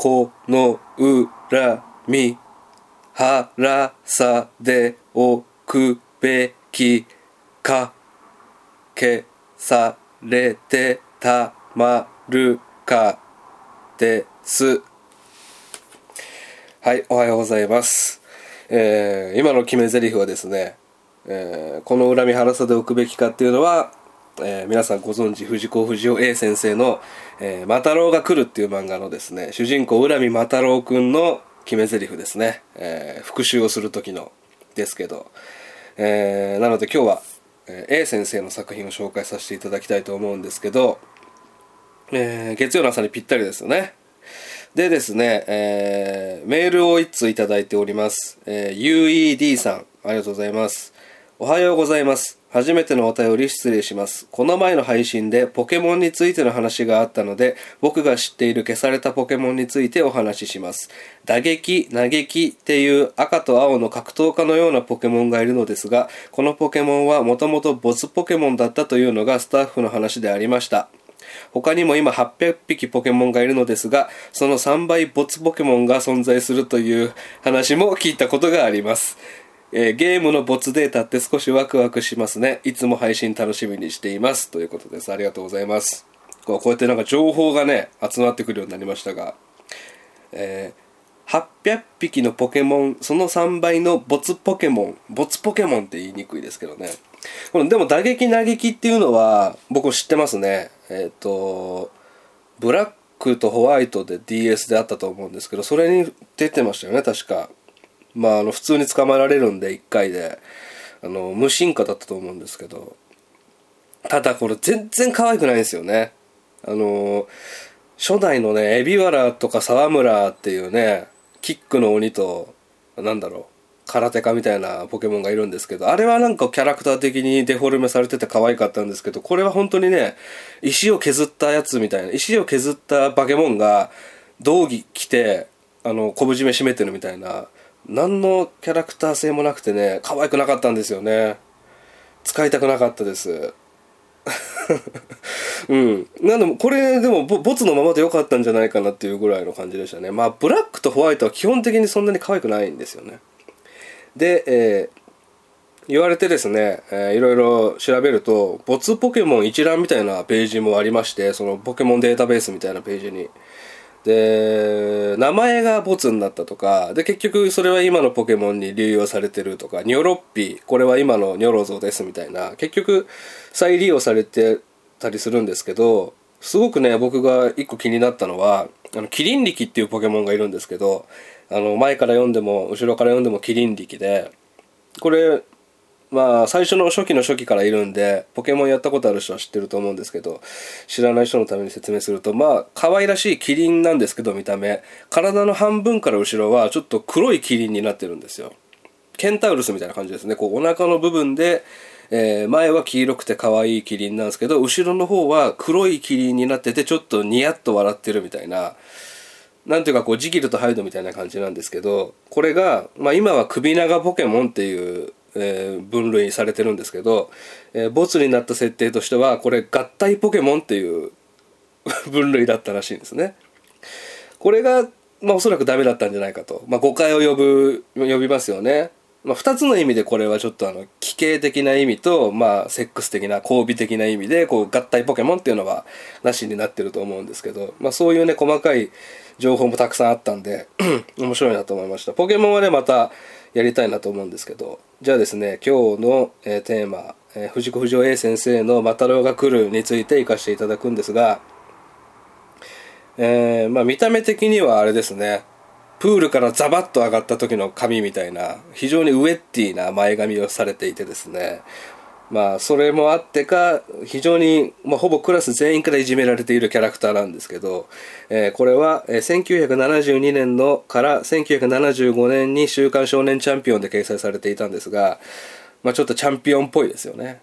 この恨み腹さでおくべきかけされてたまるかです。はいおはようございます、えー今の決め台詞はですね、えーこの恨み腹さでおくべきかっていうのは、えー皆さんご存知藤子不二雄 A 先生の「えー、マタロウが来る」っていう漫画のですね主人公恨みマタロウくんの決め台詞ですね、えー復習をする時のですけど、えーなので今日は、A 先生の作品を紹介させていただきたいと思うんですけど、えー月曜の朝にぴったりですよね。でですね、えーメールを1通いただいております、えー UED さんありがとうございます。おはようございます。初めてのお便り失礼します。この前の配信でポケモンについての話があったので僕が知っている消されたポケモンについてお話しします。打撃嘆きっていう赤と青の格闘家のようなポケモンがいるのですがこのポケモンはもともとボツポケモンだったというのがスタッフの話でありました。他にも今800匹ポケモンがいるのですがその3倍ボツポケモンが存在するという話も聞いたことがあります、えーゲームのボツデータって少しワクワクしますね。いつも配信楽しみにしています。ということです。ありがとうございます。こうやってなんか情報がね集まってくるようになりましたがえー800匹のポケモンその3倍のボツポケモンボツポケモンって言いにくいですけどね。このでも打撃嘆きっていうのは僕知ってますね。えっ、とブラックとホワイトで DS であったと思うんですけどそれに出てましたよね確か。まああの普通に捕まえられるんで1回で。あの無進化だったと思うんですけど。ただこれ全然可愛くないんですよね。あの初代のね海老原とか沢村っていうねキックの鬼となんだろう空手家みたいなポケモンがいるんですけどあれはなんかキャラクター的にデフォルメされてて可愛かったんですけどこれは本当にね石を削ったやつみたいな石を削ったバケモンが道着着てあの昆布締め締めてるみたいな何のキャラクター性もなくてね可愛くなかったんですよね使いたくなかったです うん。なんでも、これでもボ、ツのままで良かったんじゃないかなっていうぐらいの感じでしたね。まあ、ブラックとホワイトは基本的にそんなに可愛くないんですよね。で、えー言われてですね、えーいろいろ調べると、ボツポケモン一覧みたいなページもありまして、そのポケモンデータベースみたいなページに。で、名前がボツになったとか、で、結局それは今のポケモンに流用されてるとか、ニョロッピ、これは今のニョロゾですみたいな、結局再利用されてたりするんですけど、すごくね、僕が一個気になったのは、あの、キリンリキっていうポケモンがいるんですけど、あの、前から読んでも、後ろから読んでもキリンリキで、これ、まあ最初の初期の初期からいるんでポケモンやったことある人は知ってると思うんですけど知らない人のために説明するとまあ可愛らしいキリンなんですけど見た目。体の半分から後ろはちょっと黒いキリンになってるんですよ。ケンタウルスみたいな感じですね。こうお腹の部分で、えー前は黄色くて可愛いキリンなんですけど後ろの方は黒いキリンになっててちょっとニヤッと笑ってるみたいな。なんていうかこうジキルとハイドみたいな感じなんですけどこれが、まあ、今は首長ポケモンっていう、えー分類されてるんですけど、えーボツになった設定としてはこれ合体ポケモンっていう 分類だったらしいんですね。これが、まあ、おそらくダメだったんじゃないかと、まあ、誤解を呼ぶ呼びますよね。まあ、2つの意味でこれはちょっとあの奇形的な意味と、まあ、セックス的な交尾的な意味でこう合体ポケモンっていうのはなしになってると思うんですけど、まあ、そういうね細かい情報もたくさんあったんで 面白いなと思いました。ポケモンはねまたやりたいなと思うんですけど。じゃあですね今日の、えテーマ、え藤子不二雄 A 先生の「マタロウが来る」について活かしていただくんですがえーまあ見た目的にはあれですね。プールからザバッと上がった時の髪みたいな非常にウエッティな前髪をされていてですね。まあそれもあってか非常に、まあ、ほぼクラス全員からいじめられているキャラクターなんですけど、えーこれは、1972年のから1975年に「週刊少年チャンピオン」で掲載されていたんですが、まあ、ちょっとチャンピオンっぽいですよね。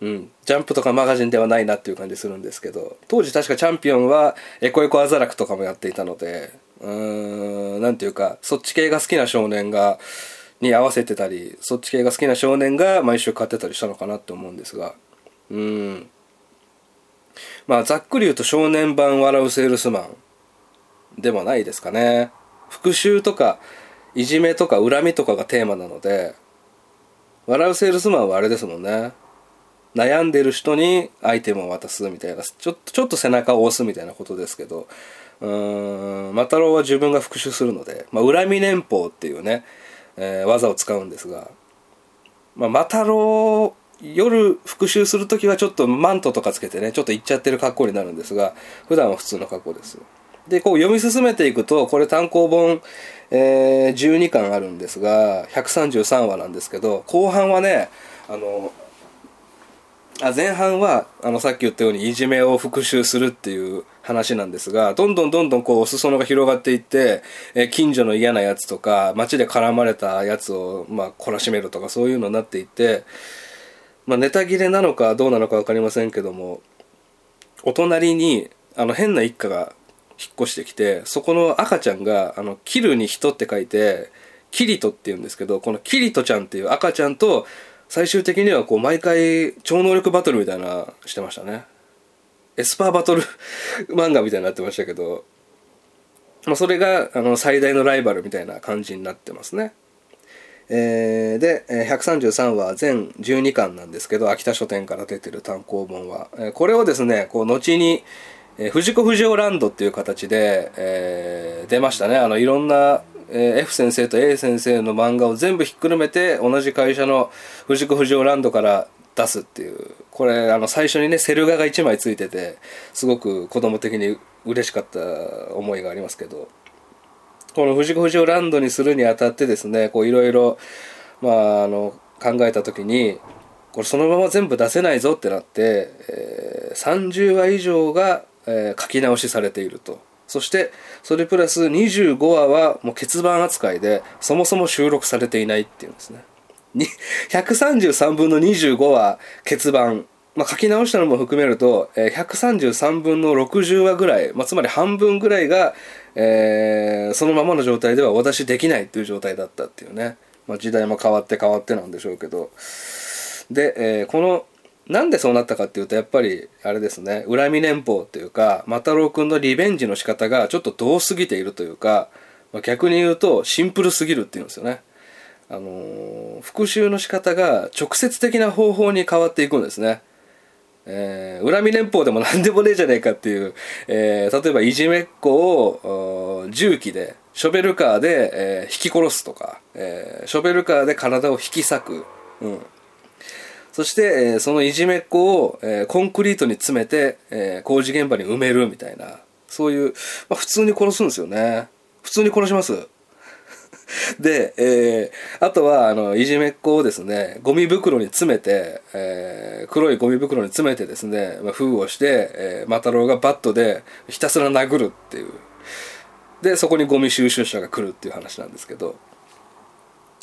うん、ジャンプとかマガジンではないなっていう感じするんですけど当時確かチャンピオンはエコエコアザラクとかもやっていたのでうーんなんていうかそっち系が好きな少年がに合わせてたりそっち系が好きな少年が毎週買ってたりしたのかなって思うんですが。うん。まあざっくり言うと少年版笑うセールスマンでもないですかね。復讐とかいじめとか恨みとかがテーマなので笑うセールスマンはあれですもんね。悩んでる人にアイテムを渡すみたいなちょっとちょっと背中を押すみたいなことですけど。うーん。マタロウは自分が復讐するので、まあ、恨み年俸っていうね、えー技を使うんですが、まあ、マタロ夜復習する時はちょっとマントとかつけてねちょっと行っちゃってる格好になるんですが普段は普通の格好です。でこう読み進めていくとこれ単行本、えー12巻あるんですが133話なんですけど後半はねあのあ前半はあのさっき言ったようにいじめを復讐するっていう話なんですがどんどんどんどんこう裾野が広がっていって、え近所の嫌なやつとか街で絡まれたやつを、まあ、懲らしめるとかそういうのになっていって、まあ、ネタ切れなのかどうなのか分かりませんけどもお隣にあの変な一家が引っ越してきてそこの赤ちゃんがあのキルに人って書いてキリトって言うんですけどこのキリトちゃんっていう赤ちゃんと最終的にはこう毎回超能力バトルみたいなしてましたね。エスパーバトル 漫画みたいになってましたけど、まあ、それがあの最大のライバルみたいな感じになってますね。えーで133話全12巻なんですけど秋田書店から出てる単行本は、えこれをですねこう後に、え藤子不二雄ランドっていう形で、えー出ましたね。あのいろんな、えー F 先生と A 先生の漫画を全部ひっくるめて同じ会社の藤子不二雄ランドから出すっていう。これあの最初にねセル画が1枚ついててすごく子供的に嬉しかった思いがありますけど。この藤子不二雄ランドにするにあたってですねこういろいろまああの考えた時にこれそのまま全部出せないぞってなって、えー30話以上が、えー書き直しされていると。そしてそれプラス25話はもう欠番扱いでそもそも収録されていないっていうんですね。133分の25話欠番。まあ、書き直したのも含めると、えー133分の60話ぐらい、まあ、つまり半分ぐらいが、えーそのままの状態ではお出しできないっていう状態だったっていうね、まあ、時代も変わって変わってなんでしょうけど。で、えーこのなんでそうなったかっていうとやっぱりあれですね。恨み年俸っていうかマタロウ君のリベンジの仕方がちょっと遠すぎているというか、まあ、逆に言うとシンプルすぎるっていうんですよね。あのー復讐の仕方が直接的な方法に変わっていくんですね。えー恨み年俸でも何でもねえじゃねえかっていう、えー例えばいじめっ子を重機でショベルカーで、えー引き殺すとか、えーショベルカーで体を引き裂く、うん、そして、えーそのいじめっ子を、えーコンクリートに詰めて、えー工事現場に埋めるみたいな。そういう、まあ、普通に殺すんですよね。普通に殺します。で、えーあとはあのいじめっ子をですねゴミ袋に詰めて、えー黒いゴミ袋に詰めてですね、まあ、封をして、えー、マタロウがバットでひたすら殴るっていう。でそこにゴミ収集車が来るっていう話なんですけど。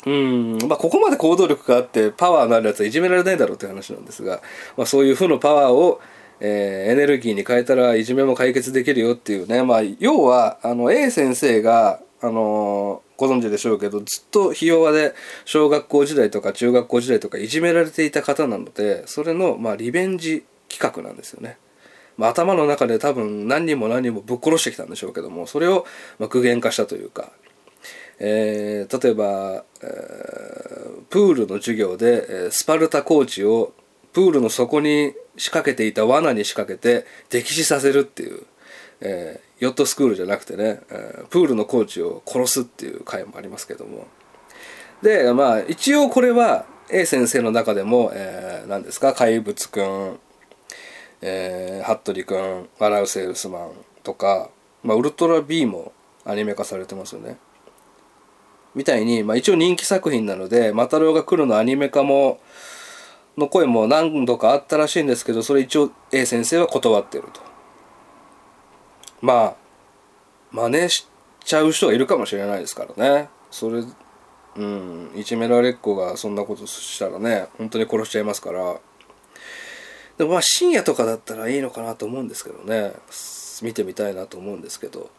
うんまあここまで行動力があってパワーのあるやつはいじめられないだろうっていう話なんですが、まあ、そういう負のパワーを、えーエネルギーに変えたらいじめも解決できるよっていうね、まあ、要はあの A 先生が、あのーご存知でしょうけどずっとひ弱で小学校時代とか中学校時代とかいじめられていた方なのでそれの、まあ、リベンジ企画なんですよね。まあ、頭の中で多分何人も何人もぶっ殺してきたんでしょうけどもそれをまあ具現化したというか、えー例えば、えープールの授業で、えスパルタコーチをプールの底に仕掛けていた罠に仕掛けて溺死させるっていう、えーヨットスクールじゃなくてね、えプールのコーチを殺すっていう回もありますけども。でまあ一応これは A 先生の中でも、えー何ですか怪物くんえー、服部くん「笑うセールスマン」とか、まあ、ウルトラ B もアニメ化されてますよね。みたいに、まあ、一応人気作品なので「マタロウが来る」のアニメ化もの声も何度かあったらしいんですけどそれ一応 A 先生は断ってると。まあ真似しちゃう人がいるかもしれないですからね。それうんいじめられっ子がそんなことしたらね本当に殺しちゃいますから。でもまあ深夜とかだったらいいのかなと思うんですけどね。見てみたいなと思うんですけど。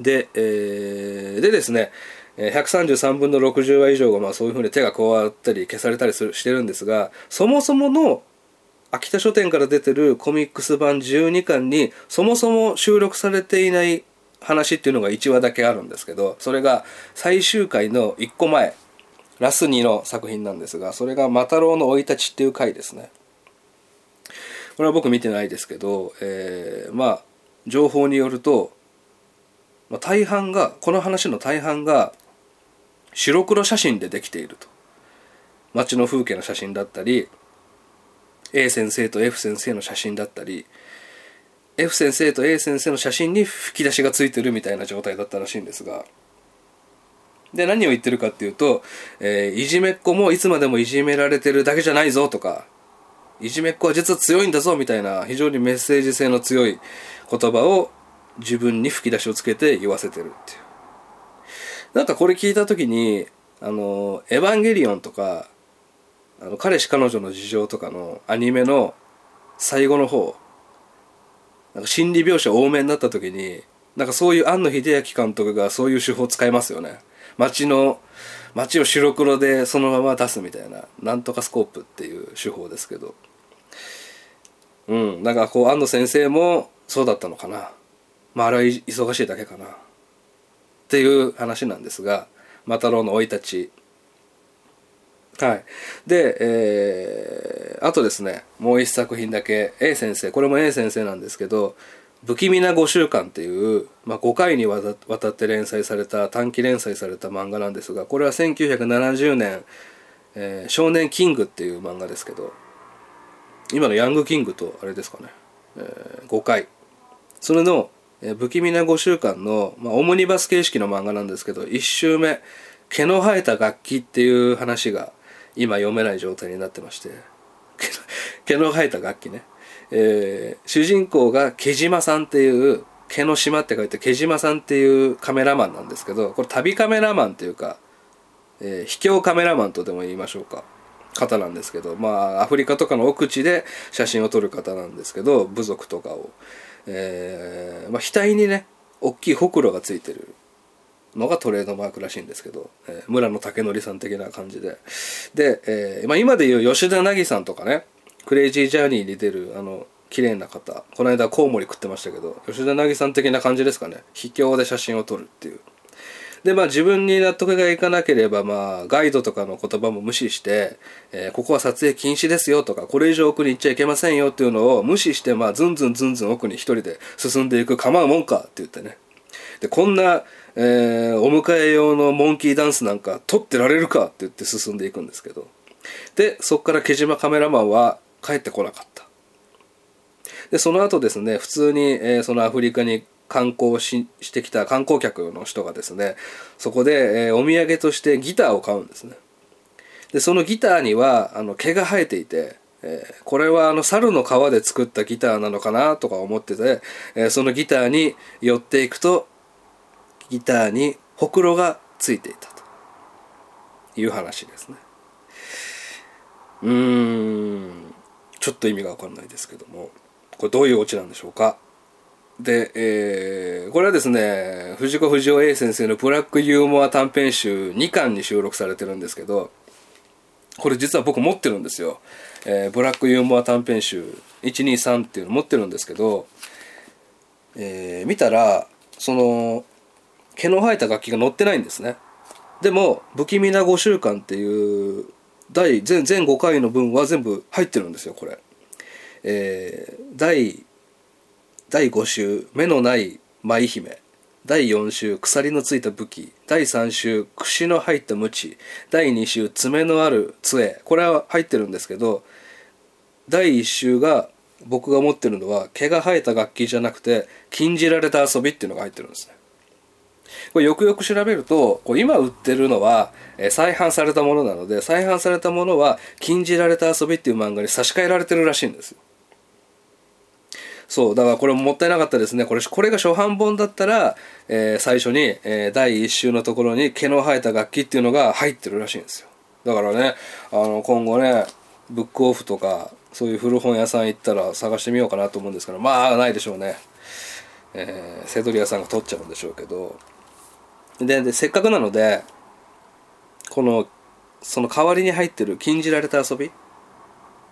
で、えーでですね133分の60話以上がまあそういうふうに手が加わったり消されたりするしてるんですがそもそもの秋田書店から出てるコミックス版12巻にそもそも収録されていない話っていうのが1話だけあるんですけどそれが最終回の1個前ラス2の作品なんですがそれが「マタロウの生い立ち」っていう回ですね。これは僕見てないですけど、えー、まあ情報によると、まあ、大半がこの話の大半が白黒写真でできていると。街の風景の写真だったり A 先生と F 先生の写真だったり F 先生と A 先生の写真に吹き出しがついてるみたいな状態だったらしいんですが。で何を言ってるかっていうと、えー、いじめっ子もいつまでもいじめられてるだけじゃないぞとかいじめっ子は実は強いんだぞみたいな非常にメッセージ性の強い言葉を自分に吹き出しをつけて言わせてるっていう。なんかこれ聞いた時にあの「エヴァンゲリオン」とかあの彼氏彼女の事情とかのアニメの最後の方なんか心理描写多めになった時になんかそういう庵野秀明監督がそういう手法使いますよね。街の街を白黒でそのまま出すみたいななんとかスコープっていう手法ですけど。うんなんかこう庵野先生もそうだったのかな。まああれは忙しいだけかなっていう話なんですが「マタロウの生い立ち」はい。で、えー、あとですね、もう一作品だけ、A 先生、これも A 先生なんですけど、不気味な5週間っていう、まあ、5回にわたって連載された、短期連載された漫画なんですが、これは1970年、えー、少年キングっていう漫画ですけど、今のヤングキングとあれですかね、えー、5回。それの、え、不気味な5週間の、まあ、オムニバス形式の漫画なんですけど、1週目、毛の生えた楽器っていう話が今読めない状態になってまして 毛の生えた楽器ね、えー、主人公が毛島さんっていう毛の島って書いて毛島さんっていうカメラマンなんですけどこれ旅カメラマンっていうか、えー、秘境カメラマンとでも言いましょうか。方なんですけどまあアフリカとかの奥地で写真を撮る方なんですけど部族とかを、えーまあ、額にね大きいほくろがついてるのがトレードマークらしいんですけど、えー、村野武則さん的な感じで。で、えーまあ、今でいう吉田凪さんとかねクレイジージャーニーに出るあの綺麗な方この間コウモリ食ってましたけど吉田凪さん的な感じですかね。秘境で写真を撮るっていう。でまあ自分に納得がいかなければまあガイドとかの言葉も無視して、えー、ここは撮影禁止ですよとかこれ以上奥に行っちゃいけませんよっていうのを無視してまあずんずんずんずん奥に一人で進んでいく構うもんかって言ってね。でこんなえー、お迎え用のモンキーダンスなんか撮ってられるかって言って進んでいくんですけど。でそこから毛島カメラマンは帰ってこなかった。でその後ですね普通に、えー、そのアフリカに観光ししてきた観光客の人がですねそこで、えー、お土産としてギターを買うんですね。でそのギターにはあの毛が生えていてえー、これはあの猿の皮で作ったギターなのかなとか思ってて、えー、そのギターに寄っていくとギターにほくろがついていたという話ですね。うーん。ちょっと意味が分かんないですけどもこれどういうオチなんでしょうか？で、えー、これはですね藤子不二雄 A 先生のブラックユーモア短編集2巻に収録されてるんですけどこれ実は僕持ってるんですよ、えー、ブラックユーモア短編集123っていうの持ってるんですけど、えー、見たらその毛の生えた楽器が載ってないんですね。でも「不気味な5週間」っていう第全全5回の分は全部入ってるんですよこれ。えー、第第5週「目のない舞姫」第4週鎖のついた武器。第3週串の入った鞭。第2週爪のある杖。これは入ってるんですけど第1週が僕が持ってるのは毛が生えた楽器じゃなくて禁じられた遊びっていうのが入ってるんですね。これよくよく調べるとこう今売ってるのは、え再販されたものなので再販されたものは「禁じられた遊び」っていう漫画に差し替えられてるらしいんですそうだからこれももったいなかったですね。これこれが初版本だったら、えー、最初に、えー、第1週のところに毛の生えた楽器っていうのが入ってるらしいんですよ。だからねあの今後ねブックオフとかそういう古本屋さん行ったら探してみようかなと思うんですけどまあないでしょうね。えー、セドリアさんが取っちゃうんでしょうけど。ででせっかくなのでこのその代わりに入ってる禁じられた遊び？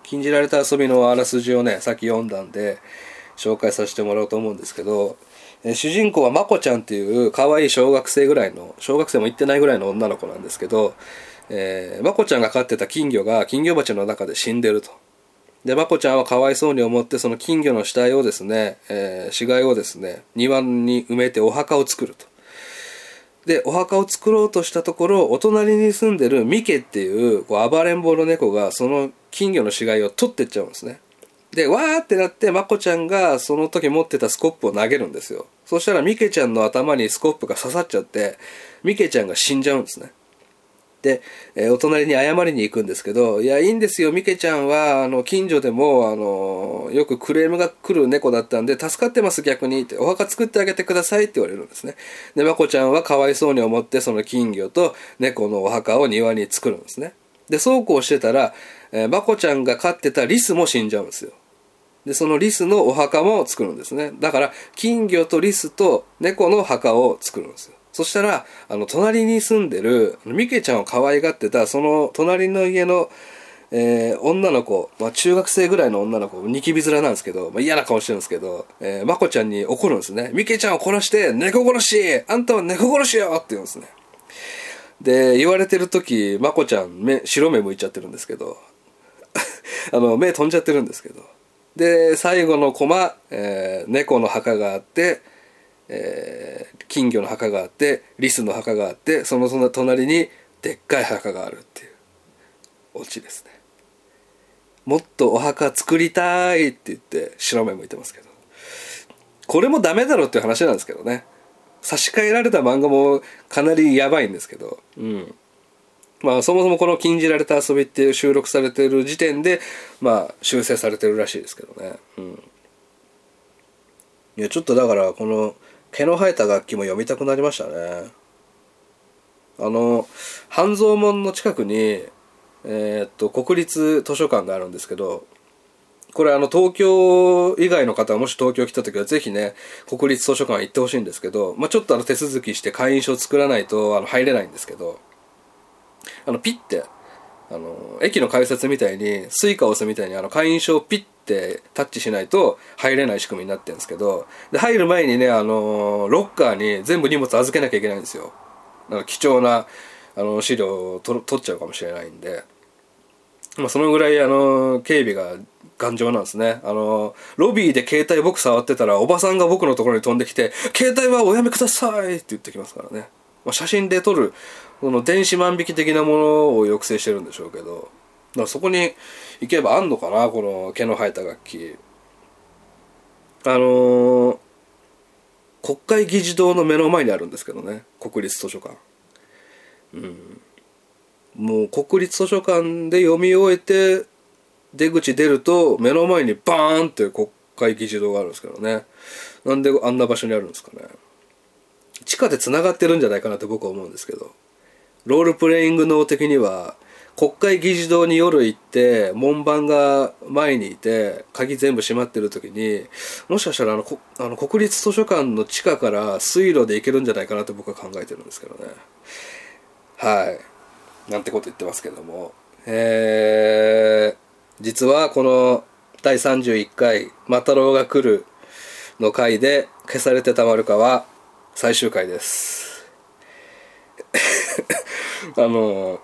禁じられた遊びのあらすじをねさっき読んだんで、紹介させてもらおうと思うんですけど、え主人公はまこちゃんっていう可愛い小学生ぐらいの小学生も行ってないぐらいの女の子なんですけど、えーまこちゃんが飼ってた金魚が金魚鉢の中で死んでると。でまこちゃんはかわいそうに思ってその金魚の死体をですね、えー死骸をですね庭に埋めてお墓を作ると。でお墓を作ろうとしたところお隣に住んでるミケっていうこう暴れん坊の猫がその金魚の死骸を取ってっちゃうんですねでわーってなってまこちゃんがその時持ってたスコップを投げるんですよそしたらミケちゃんの頭にスコップが刺さっちゃってミケちゃんが死んじゃうんですねで、えーお隣に謝りに行くんですけど、いや、いいんですよ、ミケちゃんは、あの、近所でも、あの、よくクレームが来る猫だったんで、助かってます、逆に、って、お墓作ってあげてくださいって言われるんですね。で、まこちゃんはかわいそうに思って、その金魚と猫のお墓を庭に作るんですね。で、そうこうしてたら、えーまこちゃんが飼ってたリスも死んじゃうんですよ。で、そのリスのお墓も作るんですね。だから、金魚とリスと猫の墓を作るんですよ。そしたら、あの、隣に住んでる、ミケちゃんを可愛がってた、その隣の家の、えー女の子、まあ、中学生ぐらいの女の子、ニキビ面なんですけど、まあ、嫌な顔してるんですけど、えー、まこちゃんに怒るんですね。ミケちゃんを殺して、猫殺しあんたは猫殺しよって言うんですね。で、言われてる時、まこちゃん、目、白目向いちゃってるんですけど、あの、目飛んじゃってるんですけど。で、最後のコマ、えー猫の墓があって、えー金魚の墓があって、リスの墓があって、そのその隣にでっかい墓があるっていう、オチですね。もっとお墓作りたいって言って白目向いてますけど。これもダメだろっていう話なんですけどね。差し替えられた漫画もかなりやばいんですけど。うん。まあそもそもこの禁じられた遊びっていう収録されてる時点でまあ修正されてるらしいですけどね。うん。いやちょっとだからこの毛の生えた楽器も読みたくなりましたね。あの半蔵門の近くにえーっと国立図書館があるんですけどこれあの東京以外の方はもし東京来た時はぜひね国立図書館行ってほしいんですけど、まあ、ちょっとあの手続きして会員証作らないとあの入れないんですけどあのピッてあの駅の改札みたいにスイカを押すみたいにあの会員証をピッてタッチしないと入れない仕組みになってるんですけどで入る前にねあのロッカーに全部荷物預けなきゃいけないんですよ。なんか貴重なあの資料を取取っちゃうかもしれないんで、まあ、そのぐらいあの警備が頑丈なんですね。あのロビーで携帯僕触ってたらおばさんが僕のところに飛んできて「携帯はおやめください」って言ってきますからね、まあ、写真で撮るこの電子万引き的なものを抑制してるんでしょうけどだからそこに行けばあんのかなこの毛の生えた楽器。あのー国会議事堂の目の前にあるんですけどね国立図書館。うん。もう国立図書館で読み終えて出口出ると目の前にバーンって国会議事堂があるんですけどね。なんであんな場所にあるんですかね。地下でつながってるんじゃないかなって僕は思うんですけど。ロールプレイング脳的には国会議事堂に夜行って門番が前にいて鍵全部閉まってる時にもしかしたらあのこあの国立図書館の地下から水路で行けるんじゃないかなと僕は考えてるんですけどね。はい。なんてこと言ってますけども。えー、実はこの第31回「マタロウが来る」の回で消されてたまるかは最終回です。あの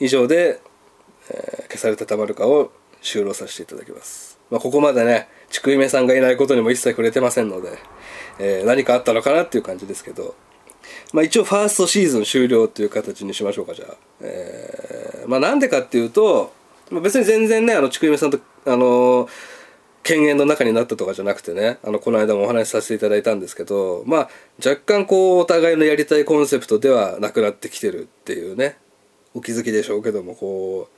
以上で、えー消されたたまるかを終了させていただきます、まあ、ここまでねちくいめさんがいないことにも一切触れてませんので、えー何かあったのかなっていう感じですけど。まあ一応ファーストシーズン終了っていう形にしましょうかじゃあ、えーまあなんでかっていうと、まあ、別に全然ねあのちくいめさんとあの犬猿の中になったとかじゃなくてねあのこの間もお話しさせていただいたんですけどまあ若干こうお互いのやりたいコンセプトではなくなってきてるっていうねお気づきでしょうけどもこ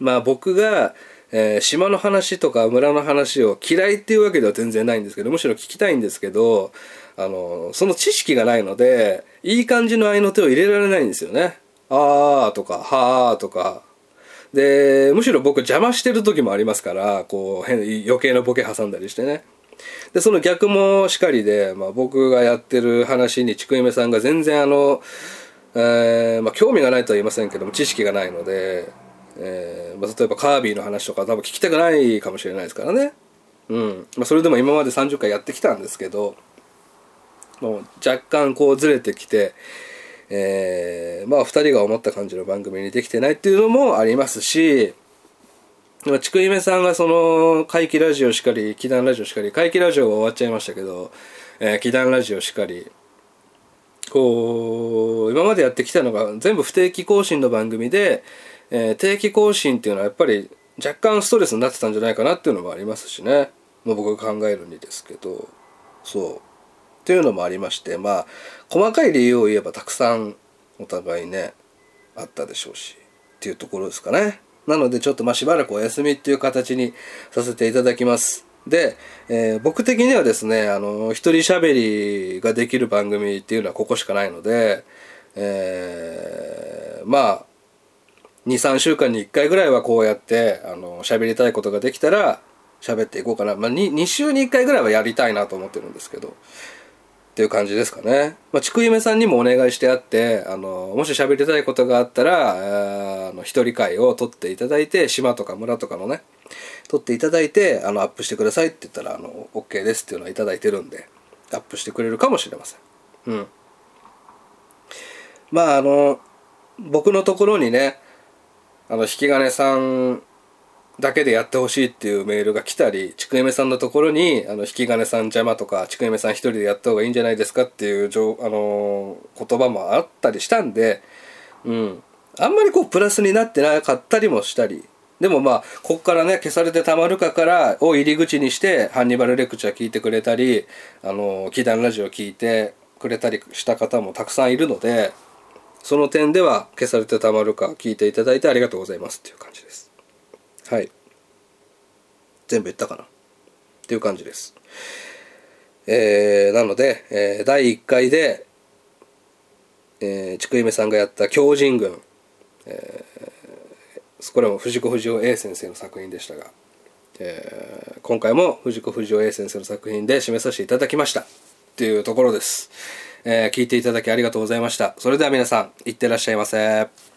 うまあ僕が、えー島の話とか村の話を嫌いっていうわけでは全然ないんですけどむしろ聞きたいんですけどあのその知識がないのでいい感じの合いの手を入れられないんですよね。あーとかはーとかでむしろ僕邪魔してる時もありますからこう変余計なボケ挟んだりしてね。でその逆もしかりで、まあ、僕がやってる話にちくいめさんが全然あの、えーまあ、興味がないとは言いませんけども知識がないので、えーまあ、例えばカービィの話とか多分聞きたくないかもしれないですからね。うん。まあ、それでも今まで30回やってきたんですけどもう若干こうずれてきて、えー、まあ2人が思った感じの番組にできてないっていうのもありますしちくいめさんがその怪奇ラジオしかり祈願ラジオしかり怪奇ラジオは終わっちゃいましたけど、えー、祈願ラジオしかりこう今までやってきたのが全部不定期更新の番組で、えー、定期更新っていうのはやっぱり若干ストレスになってたんじゃないかなっていうのもありますしね、まあ、僕が考えるにですけど。そう。っていうのもありましてまあ細かい理由を言えばたくさんお互いねあったでしょうしっていうところですかね。なのでちょっとまあしばらくお休みっていう形にさせていただきます。で、えー、僕的にはですねあの一人喋りができる番組っていうのはここしかないので、えー、まあ23週間に1回ぐらいはこうやってあの喋りたいことができたら喋っていこうかな、まあ、2, 2週に1回ぐらいはやりたいなと思ってるんですけど。っていう感じですかね。まあ、ちくゆめさんにもお願いしてあって、あの、もし喋りたいことがあったら、あの、一人会を撮っていただいて、島とか村とかのね、撮っていただいて、あの、アップしてくださいって言ったら、あの、OK ですっていうのはいただいてるんで、アップしてくれるかもしれません。うん。まあ、あの、僕のところにね、あの、引き金さんだけでやってほしいっていうメールが来たり、ちくえめさんのところに、あの、引き金さん邪魔とか、ちくえめさん一人でやった方がいいんじゃないですかっていう、あの言葉もあったりしたんで、うん。あんまりこう、プラスになってなかったりもしたり。でもまあ、こっからね、消されてたまるかからを入り口にして、ハンニバルレクチャー聞いてくれたり、あの、祈願ラジオ聞いてくれたりした方もたくさんいるので、その点では消されてたまるか聞いていただいてありがとうございますっていう感じです。はい。全部言ったかな？っていう感じです。えー、なので、えー、第1回で、えー、ちくいめさんがやった狂人軍、えー、これも藤子不二雄 A 先生の作品でしたが、えー、今回も藤子不二雄 A 先生の作品で締めさせていただきました。っていうところです、えー、聞いていただきありがとうございました。それでは皆さんいってらっしゃいませ。